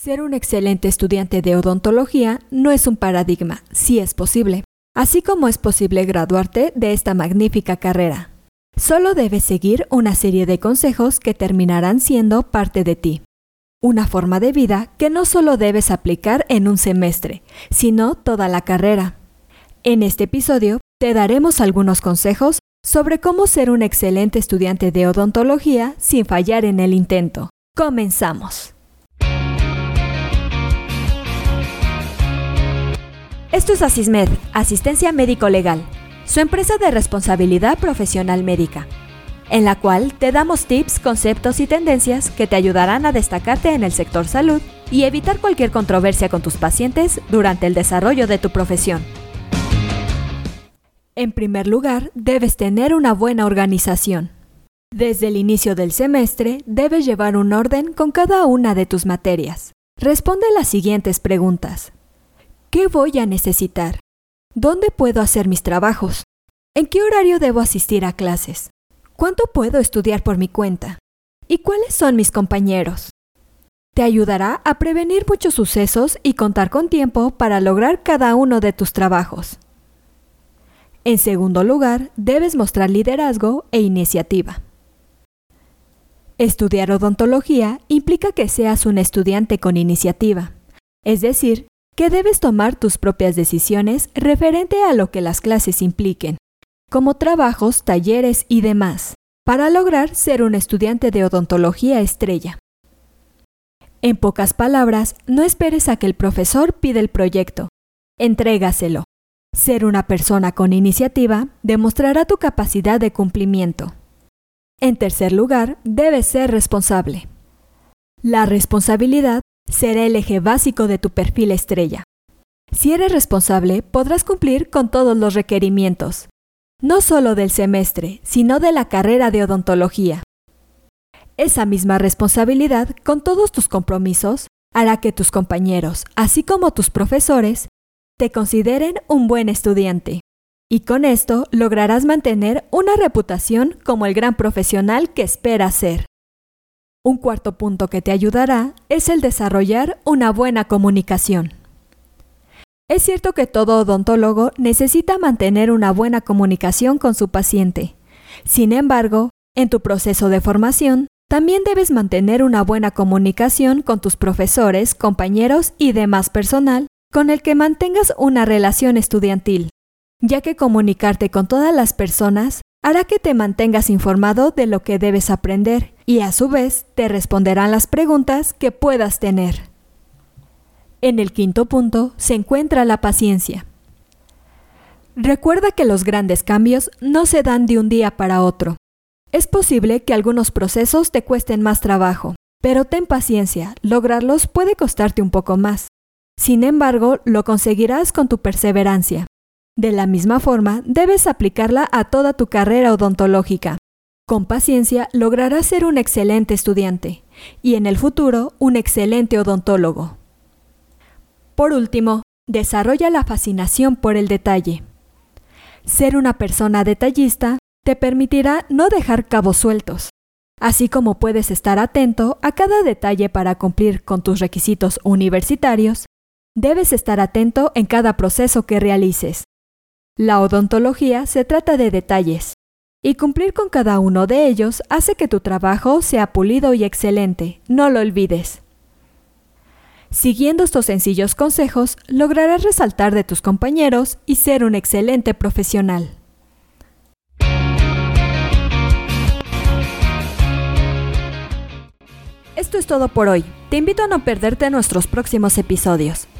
Ser un excelente estudiante de odontología no es un paradigma, sí es posible, así como es posible graduarte de esta magnífica carrera. Solo debes seguir una serie de consejos que terminarán siendo parte de ti. Una forma de vida que no solo debes aplicar en un semestre, sino toda la carrera. En este episodio te daremos algunos consejos sobre cómo ser un excelente estudiante de odontología sin fallar en el intento. Comenzamos. Esto es Asismed, Asistencia Médico Legal, su empresa de responsabilidad profesional médica, en la cual te damos tips, conceptos y tendencias que te ayudarán a destacarte en el sector salud y evitar cualquier controversia con tus pacientes durante el desarrollo de tu profesión. En primer lugar, debes tener una buena organización. Desde el inicio del semestre, debes llevar un orden con cada una de tus materias. Responde las siguientes preguntas. ¿Qué voy a necesitar? ¿Dónde puedo hacer mis trabajos? ¿En qué horario debo asistir a clases? ¿Cuánto puedo estudiar por mi cuenta? ¿Y cuáles son mis compañeros? Te ayudará a prevenir muchos sucesos y contar con tiempo para lograr cada uno de tus trabajos. En segundo lugar, debes mostrar liderazgo e iniciativa. Estudiar odontología implica que seas un estudiante con iniciativa, es decir, que debes tomar tus propias decisiones referente a lo que las clases impliquen, como trabajos, talleres y demás, para lograr ser un estudiante de odontología estrella. En pocas palabras, no esperes a que el profesor pida el proyecto. Entrégaselo. Ser una persona con iniciativa demostrará tu capacidad de cumplimiento. En tercer lugar, debes ser responsable. La responsabilidad será el eje básico de tu perfil estrella. Si eres responsable, podrás cumplir con todos los requerimientos, no solo del semestre, sino de la carrera de odontología. Esa misma responsabilidad con todos tus compromisos hará que tus compañeros, así como tus profesores, te consideren un buen estudiante. Y con esto lograrás mantener una reputación como el gran profesional que esperas ser. Un cuarto punto que te ayudará es el desarrollar una buena comunicación. Es cierto que todo odontólogo necesita mantener una buena comunicación con su paciente. Sin embargo, en tu proceso de formación, también debes mantener una buena comunicación con tus profesores, compañeros y demás personal con el que mantengas una relación estudiantil, ya que comunicarte con todas las personas hará que te mantengas informado de lo que debes aprender y a su vez te responderán las preguntas que puedas tener. En el quinto punto se encuentra la paciencia. Recuerda que los grandes cambios no se dan de un día para otro. Es posible que algunos procesos te cuesten más trabajo, pero ten paciencia, lograrlos puede costarte un poco más. Sin embargo, lo conseguirás con tu perseverancia. De la misma forma, debes aplicarla a toda tu carrera odontológica. Con paciencia lograrás ser un excelente estudiante y en el futuro un excelente odontólogo. Por último, desarrolla la fascinación por el detalle. Ser una persona detallista te permitirá no dejar cabos sueltos, así como puedes estar atento a cada detalle para cumplir con tus requisitos universitarios, debes estar atento en cada proceso que realices. La odontología se trata de detalles, y cumplir con cada uno de ellos hace que tu trabajo sea pulido y excelente, no lo olvides. Siguiendo estos sencillos consejos, lograrás resaltar de tus compañeros y ser un excelente profesional. Esto es todo por hoy. Te invito a no perderte nuestros próximos episodios.